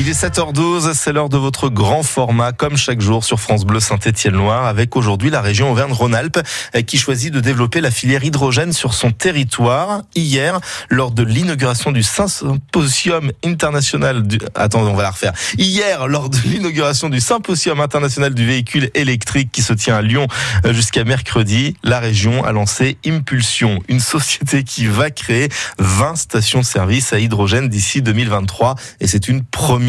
Il est 7h12, c'est l'heure de votre grand format, comme chaque jour sur France Bleu Saint-Étienne-Loire, avec aujourd'hui la région Auvergne-Rhône-Alpes qui choisit de développer la filière hydrogène sur son territoire. Hier, lors de l'inauguration du Symposium international du... On va la refaire. Hier, lors de l'inauguration du Symposium international du véhicule électrique qui se tient à Lyon jusqu'à mercredi, la région a lancé Impulsion, une société qui va créer 20 stations-service à hydrogène d'ici 2023 et c'est une première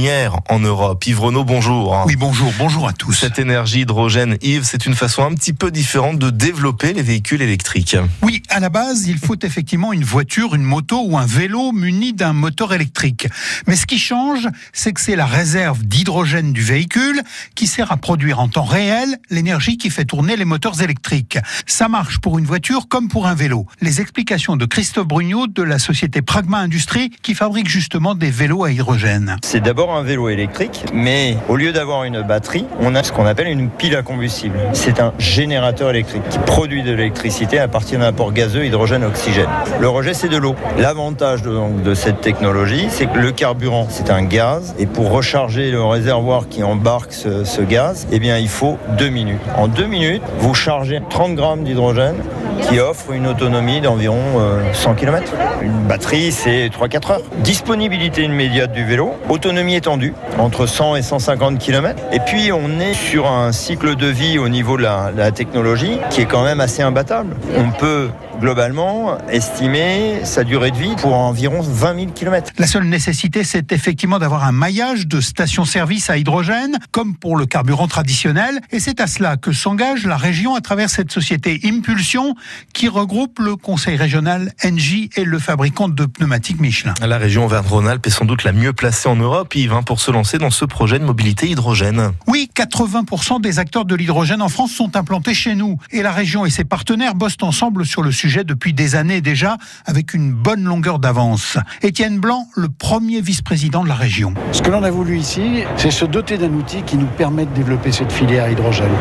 en Europe. Yves Renaud, bonjour. Oui, bonjour, bonjour à tous. Cette énergie hydrogène, Yves, c'est une façon un petit peu différente de développer les véhicules électriques. Oui, à la base, il faut effectivement une voiture, une moto ou un vélo muni d'un moteur électrique. Mais ce qui change, c'est que c'est la réserve d'hydrogène du véhicule qui sert à produire en temps réel l'énergie qui fait tourner les moteurs électriques. Ça marche pour une voiture comme pour un vélo. Les explications de Christophe Brugnot de la société Pragma Industrie qui fabrique justement des vélos à hydrogène. C'est d'abord un vélo électrique, mais au lieu d'avoir une batterie, on a ce qu'on appelle une pile à combustible. C'est un générateur électrique qui produit de l'électricité à partir d'un apport gazeux, hydrogène, oxygène. Le rejet, c'est de l'eau. L'avantage de, cette technologie, c'est que le carburant, c'est un gaz, et pour recharger le réservoir qui embarque ce, gaz, eh bien, il faut deux minutes. En deux minutes, vous chargez 30 grammes d'hydrogène qui offre une autonomie d'environ 100 km. Une batterie, c'est 3-4 heures. Disponibilité immédiate du vélo, autonomie étendue, entre 100 et 150 km. Et puis, on est sur un cycle de vie au niveau de la, la technologie qui est quand même assez imbattable. On peut globalement estimer sa durée de vie pour environ 20 000 km. La seule nécessité, c'est effectivement d'avoir un maillage de stations-service à hydrogène, comme pour le carburant traditionnel. Et c'est à cela que s'engage la région à travers cette société Impulsion, qui regroupe le conseil régional Engie et le fabricant de pneumatiques Michelin. La région Auvergne-Rhône-Alpes est sans doute la mieux placée en Europe, Hein, pour se lancer dans ce projet de mobilité hydrogène. Oui, 80% des acteurs de l'hydrogène en France sont implantés chez nous. Et la région et ses partenaires bossent ensemble sur le sujet depuis des années déjà, avec une bonne longueur d'avance. Étienne Blanc, le premier vice-président de la région. Ce que l'on a voulu ici, c'est se doter d'un outil qui nous permet de développer cette filière hydrogène,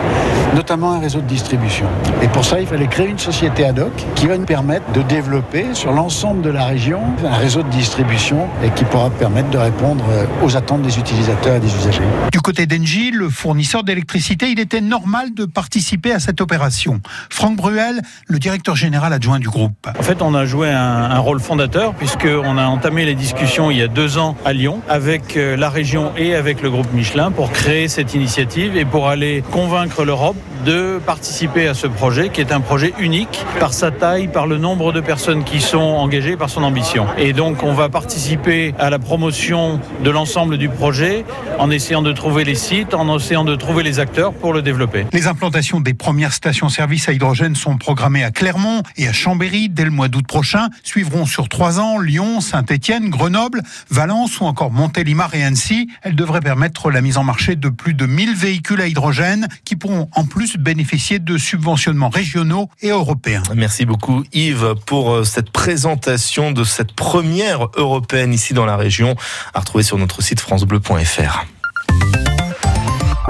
notamment un réseau de distribution. Et pour ça, il fallait créer une société ad hoc qui va nous permettre de développer sur l'ensemble de la région un réseau de distribution et qui pourra permettre de répondre aux attentes des utilisateurs et des usagers. Du côté d'Engie, le fournisseur d'électricité, il était normal de participer à cette opération. Franck Bruel, le directeur général adjoint du groupe. En fait, on a joué un, un rôle fondateur puisqu'on a entamé les discussions il y a deux ans à Lyon avec la région et avec le groupe Michelin pour créer cette initiative et pour aller convaincre l'Europe de participer à ce projet qui est un projet unique par sa taille, par le nombre de personnes qui sont engagées, par son ambition. Et donc on va participer à la promotion de l'ensemble du projet en essayant de trouver les sites, en essayant de trouver les acteurs pour le développer. Les implantations des premières stations-service à hydrogène sont programmées à Clermont et à Chambéry dès le mois d'août prochain. Suivront sur trois ans Lyon, Saint-Étienne, Grenoble, Valence ou encore Montélimar et Annecy. Elles devraient permettre la mise en marché de plus de 1000 véhicules à hydrogène qui pourront en bénéficier de subventionnements régionaux et européens. Merci beaucoup Yves pour cette présentation de cette première européenne ici dans la région à retrouver sur notre site francebleu.fr.